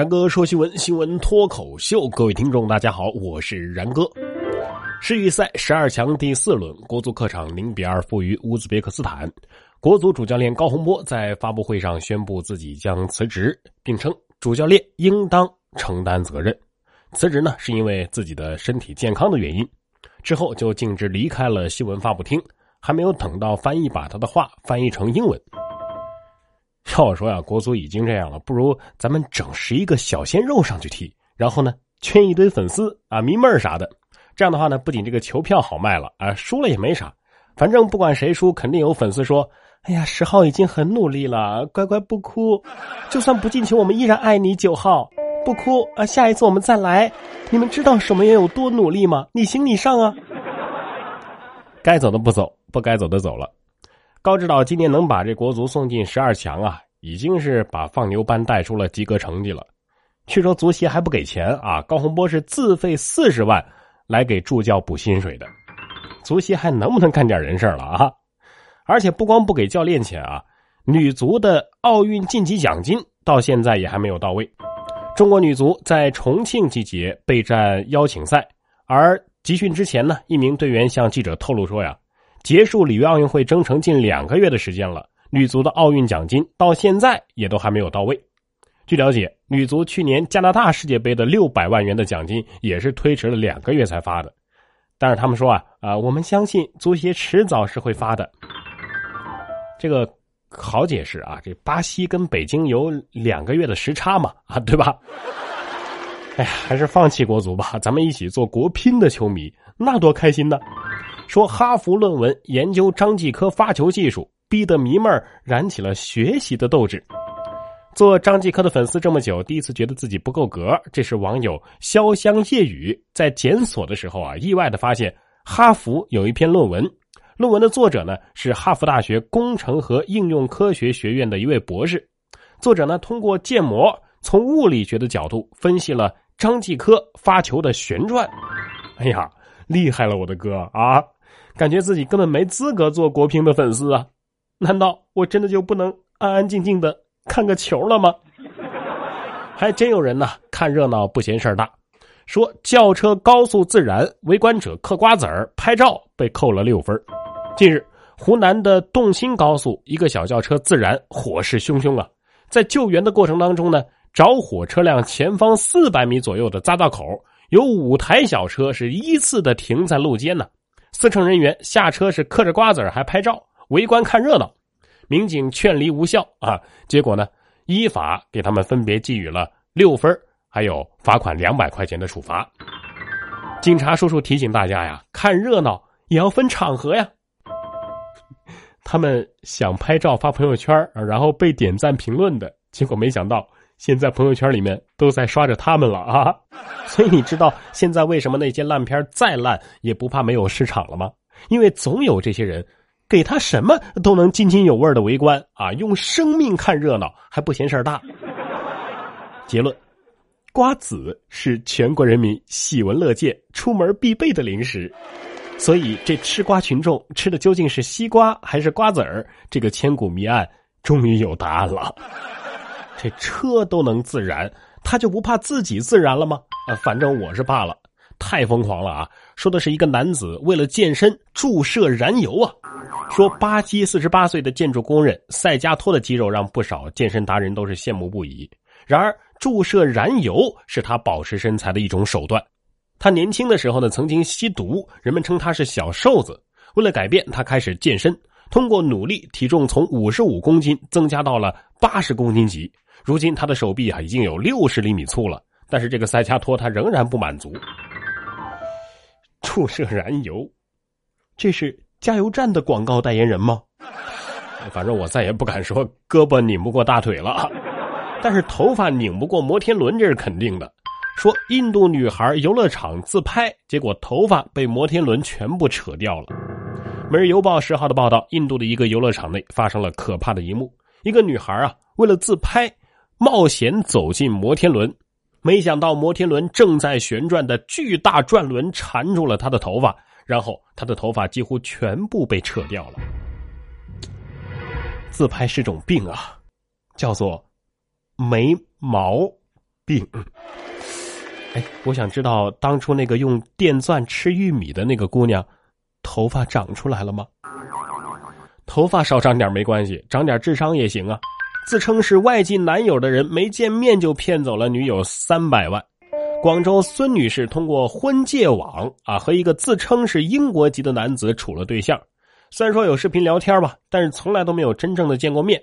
然哥说新闻，新闻脱口秀，各位听众大家好，我是然哥。世预赛十二强第四轮，国足客场零比二负于乌兹别克斯坦。国足主教练高洪波在发布会上宣布自己将辞职，并称主教练应当承担责任。辞职呢，是因为自己的身体健康的原因。之后就径直离开了新闻发布厅，还没有等到翻译把他的话翻译成英文。要我说呀，国足已经这样了，不如咱们整十一个小鲜肉上去踢，然后呢圈一堆粉丝啊、迷妹啥的。这样的话呢，不仅这个球票好卖了啊，输了也没啥，反正不管谁输，肯定有粉丝说。哎呀，十号已经很努力了，乖乖不哭，就算不进球，我们依然爱你。九号不哭啊，下一次我们再来。你们知道守门员有多努力吗？你行你上啊！该走的不走，不该走的走了。高指导今年能把这国足送进十二强啊，已经是把放牛班带出了及格成绩了。据说足协还不给钱啊，高洪波是自费四十万来给助教补薪水的。足协还能不能干点人事了啊？而且不光不给教练钱啊，女足的奥运晋级奖金到现在也还没有到位。中国女足在重庆集结备战邀请赛，而集训之前呢，一名队员向记者透露说呀，结束里约奥运会征程近两个月的时间了，女足的奥运奖金到现在也都还没有到位。据了解，女足去年加拿大世界杯的六百万元的奖金也是推迟了两个月才发的。但是他们说啊啊，我们相信足协迟早是会发的。这个好解释啊，这巴西跟北京有两个月的时差嘛，啊，对吧？哎呀，还是放弃国足吧，咱们一起做国乒的球迷，那多开心呢！说哈佛论文研究张继科发球技术，逼得迷妹儿燃起了学习的斗志。做张继科的粉丝这么久，第一次觉得自己不够格。这是网友潇湘夜雨在检索的时候啊，意外的发现哈佛有一篇论文。论文的作者呢是哈佛大学工程和应用科学学院的一位博士。作者呢通过建模，从物理学的角度分析了张继科发球的旋转。哎呀，厉害了，我的哥啊！感觉自己根本没资格做国乒的粉丝啊！难道我真的就不能安安静静的看个球了吗？还真有人呢，看热闹不嫌事儿大，说轿车高速自燃，围观者嗑瓜子儿拍照被扣了六分。近日，湖南的洞新高速一个小轿车自燃，火势汹汹啊！在救援的过程当中呢，着火车辆前方四百米左右的匝道口，有五台小车是依次的停在路肩呢。司乘人员下车是嗑着瓜子还拍照，围观看热闹。民警劝离无效啊，结果呢，依法给他们分别给予了六分，还有罚款两百块钱的处罚。警察叔叔提醒大家呀，看热闹也要分场合呀。他们想拍照发朋友圈然后被点赞评论的结果，没想到现在朋友圈里面都在刷着他们了啊！所以你知道现在为什么那些烂片再烂也不怕没有市场了吗？因为总有这些人，给他什么都能津津有味的围观啊，用生命看热闹还不嫌事儿大。结论：瓜子是全国人民喜闻乐见、出门必备的零食。所以，这吃瓜群众吃的究竟是西瓜还是瓜子儿？这个千古谜案终于有答案了。这车都能自燃，他就不怕自己自燃了吗？啊，反正我是怕了，太疯狂了啊！说的是一个男子为了健身注射燃油啊。说巴西四十八岁的建筑工人塞加托的肌肉让不少健身达人都是羡慕不已。然而，注射燃油是他保持身材的一种手段。他年轻的时候呢，曾经吸毒，人们称他是小瘦子。为了改变，他开始健身，通过努力，体重从五十五公斤增加到了八十公斤级。如今，他的手臂啊已经有六十厘米粗了。但是，这个塞加托他仍然不满足。注射燃油，这是加油站的广告代言人吗？反正我再也不敢说胳膊拧不过大腿了，但是头发拧不过摩天轮，这是肯定的。说印度女孩游乐场自拍，结果头发被摩天轮全部扯掉了。《每日邮报》十号的报道，印度的一个游乐场内发生了可怕的一幕：一个女孩啊，为了自拍，冒险走进摩天轮，没想到摩天轮正在旋转的巨大转轮缠住了她的头发，然后她的头发几乎全部被扯掉了。自拍是种病啊，叫做没毛。病。哎，我想知道当初那个用电钻吃玉米的那个姑娘，头发长出来了吗？头发少长点没关系，长点智商也行啊。自称是外籍男友的人，没见面就骗走了女友三百万。广州孙女士通过婚介网啊，和一个自称是英国籍的男子处了对象。虽然说有视频聊天吧，但是从来都没有真正的见过面。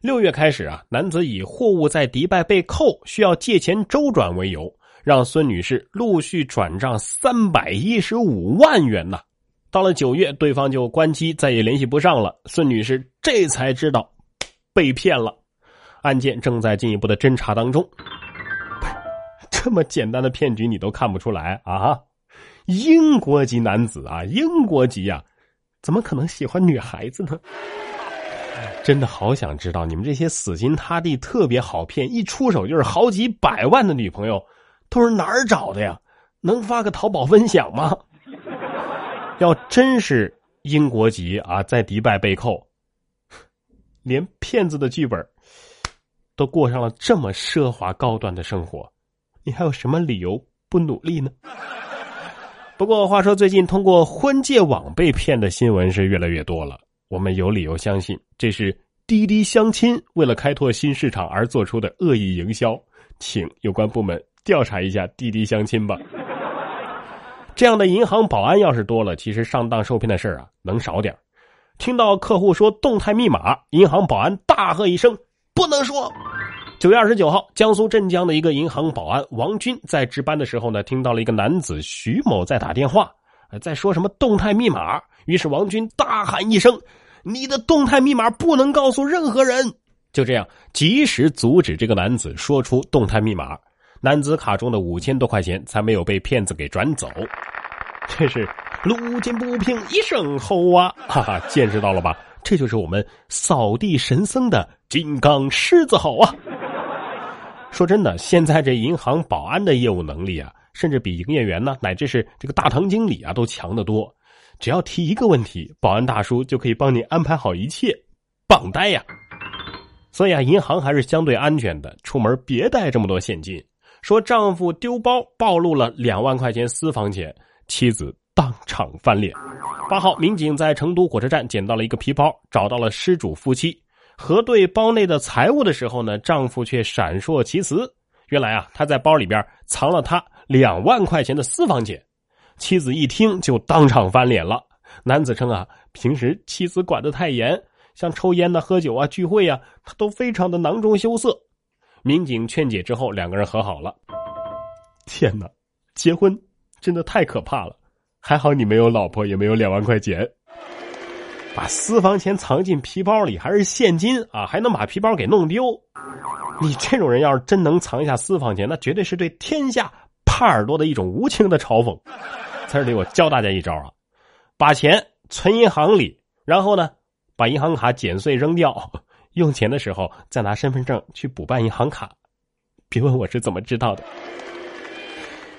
六月开始啊，男子以货物在迪拜被扣，需要借钱周转为由，让孙女士陆续转账三百一十五万元呐。到了九月，对方就关机，再也联系不上了。孙女士这才知道被骗了，案件正在进一步的侦查当中。这么简单的骗局你都看不出来啊？英国籍男子啊，英国籍呀，怎么可能喜欢女孩子呢？真的好想知道你们这些死心塌地、特别好骗、一出手就是好几百万的女朋友都是哪儿找的呀？能发个淘宝分享吗？要真是英国籍啊，在迪拜被扣，连骗子的剧本都过上了这么奢华高端的生活，你还有什么理由不努力呢？不过话说，最近通过婚介网被骗的新闻是越来越多了。我们有理由相信，这是滴滴相亲为了开拓新市场而做出的恶意营销，请有关部门调查一下滴滴相亲吧。这样的银行保安要是多了，其实上当受骗的事儿啊能少点听到客户说动态密码，银行保安大喝一声：“不能说！”九月二十九号，江苏镇江的一个银行保安王军在值班的时候呢，听到了一个男子徐某在打电话，在说什么动态密码。于是王军大喊一声：“你的动态密码不能告诉任何人！”就这样，及时阻止这个男子说出动态密码，男子卡中的五千多块钱才没有被骗子给转走。这是路见不平一声吼啊！哈哈，见识到了吧？这就是我们扫地神僧的金刚狮子吼啊！说真的，现在这银行保安的业务能力啊，甚至比营业员呢，乃至是这个大堂经理啊，都强得多。只要提一个问题，保安大叔就可以帮你安排好一切，棒呆呀！所以啊，银行还是相对安全的，出门别带这么多现金。说丈夫丢包暴露了两万块钱私房钱，妻子当场翻脸。八号，民警在成都火车站捡到了一个皮包，找到了失主夫妻，核对包内的财物的时候呢，丈夫却闪烁其词。原来啊，他在包里边藏了他两万块钱的私房钱。妻子一听就当场翻脸了。男子称啊，平时妻子管得太严，像抽烟呐、喝酒啊、聚会啊，他都非常的囊中羞涩。民警劝解之后，两个人和好了。天哪，结婚真的太可怕了！还好你没有老婆，也没有两万块钱。把私房钱藏进皮包里，还是现金啊，还能把皮包给弄丢。你这种人要是真能藏下私房钱，那绝对是对天下耙耳朵的一种无情的嘲讽。在这里，我教大家一招啊，把钱存银行里，然后呢，把银行卡剪碎扔掉，用钱的时候再拿身份证去补办银行卡。别问我是怎么知道的。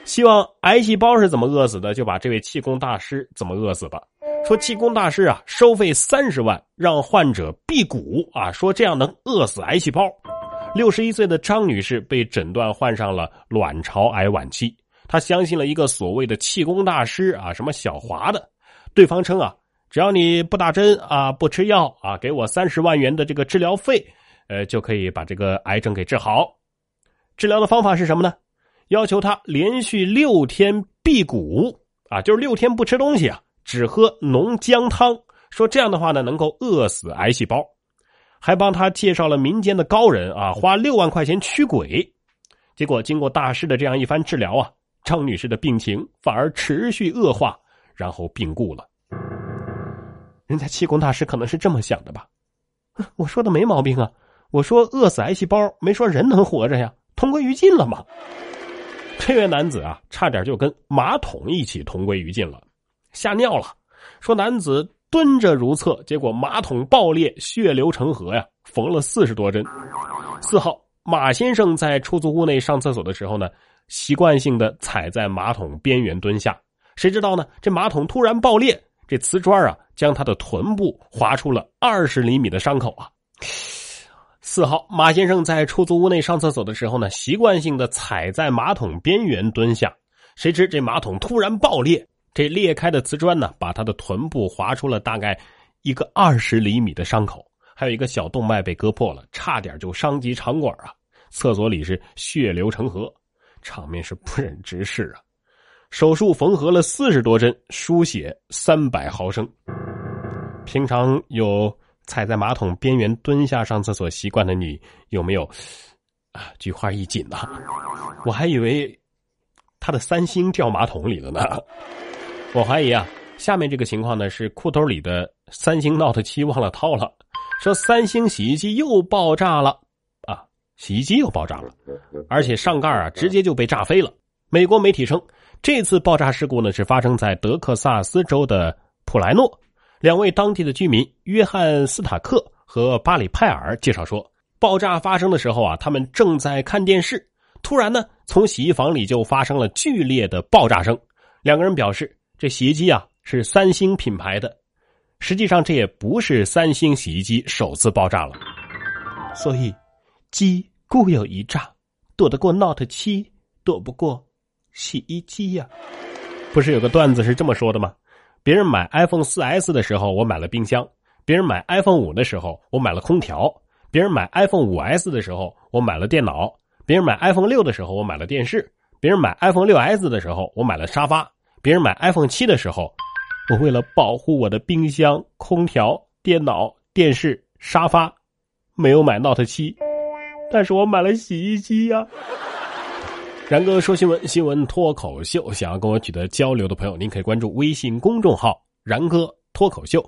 希望癌细胞是怎么饿死的，就把这位气功大师怎么饿死吧。说气功大师啊，收费三十万让患者辟谷啊，说这样能饿死癌细胞。六十一岁的张女士被诊断患上了卵巢癌晚期。她相信了一个所谓的气功大师啊，什么小华的，对方称啊，只要你不打针啊，不吃药啊，给我三十万元的这个治疗费，呃，就可以把这个癌症给治好。治疗的方法是什么呢？要求他连续六天辟谷啊，就是六天不吃东西啊，只喝浓姜汤。说这样的话呢，能够饿死癌细胞，还帮他介绍了民间的高人啊，花六万块钱驱鬼。结果经过大师的这样一番治疗啊。张女士的病情反而持续恶化，然后病故了。人家气功大师可能是这么想的吧？我说的没毛病啊！我说饿死癌细胞，没说人能活着呀，同归于尽了吗？这位男子啊，差点就跟马桶一起同归于尽了，吓尿了。说男子蹲着如厕，结果马桶爆裂，血流成河呀，缝了四十多针。四号，马先生在出租屋内上厕所的时候呢。习惯性的踩在马桶边缘蹲下，谁知道呢？这马桶突然爆裂，这瓷砖啊将他的臀部划出了二十厘米的伤口啊！四号，马先生在出租屋内上厕所的时候呢，习惯性的踩在马桶边缘蹲下，谁知这马桶突然爆裂，这裂开的瓷砖呢，把他的臀部划出了大概一个二十厘米的伤口，还有一个小动脉被割破了，差点就伤及肠管啊！厕所里是血流成河，场面是不忍直视啊！手术缝合了四十多针，输血三百毫升。平常有。踩在马桶边缘蹲下上厕所习惯的你有没有啊？菊花一紧呐，我还以为他的三星掉马桶里了呢。我怀疑啊，下面这个情况呢是裤兜里的三星 Note 七忘了掏了，说三星洗衣机又爆炸了啊！洗衣机又爆炸了，而且上盖啊直接就被炸飞了。美国媒体称，这次爆炸事故呢是发生在德克萨斯州的普莱诺。两位当地的居民约翰斯塔克和巴里派尔介绍说，爆炸发生的时候啊，他们正在看电视，突然呢，从洗衣房里就发生了剧烈的爆炸声。两个人表示，这洗衣机啊是三星品牌的，实际上这也不是三星洗衣机首次爆炸了。所以，鸡固有一诈，躲得过 Note 七，躲不过洗衣机呀。不是有个段子是这么说的吗？别人买 iPhone 4S 的时候，我买了冰箱；别人买 iPhone 五的时候，我买了空调；别人买 iPhone 5S 的时候，我买了电脑；别人买 iPhone 六的时候，我买了电视；别人买 iPhone 6S 的时候，我买了沙发；别人买 iPhone 七的时候，我为了保护我的冰箱、空调、电脑、电视、沙发，没有买 Note 七，但是我买了洗衣机呀。然哥说新闻，新闻脱口秀。想要跟我取得交流的朋友，您可以关注微信公众号“然哥脱口秀”，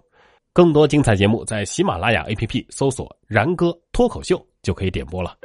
更多精彩节目在喜马拉雅 APP 搜索“然哥脱口秀”就可以点播了。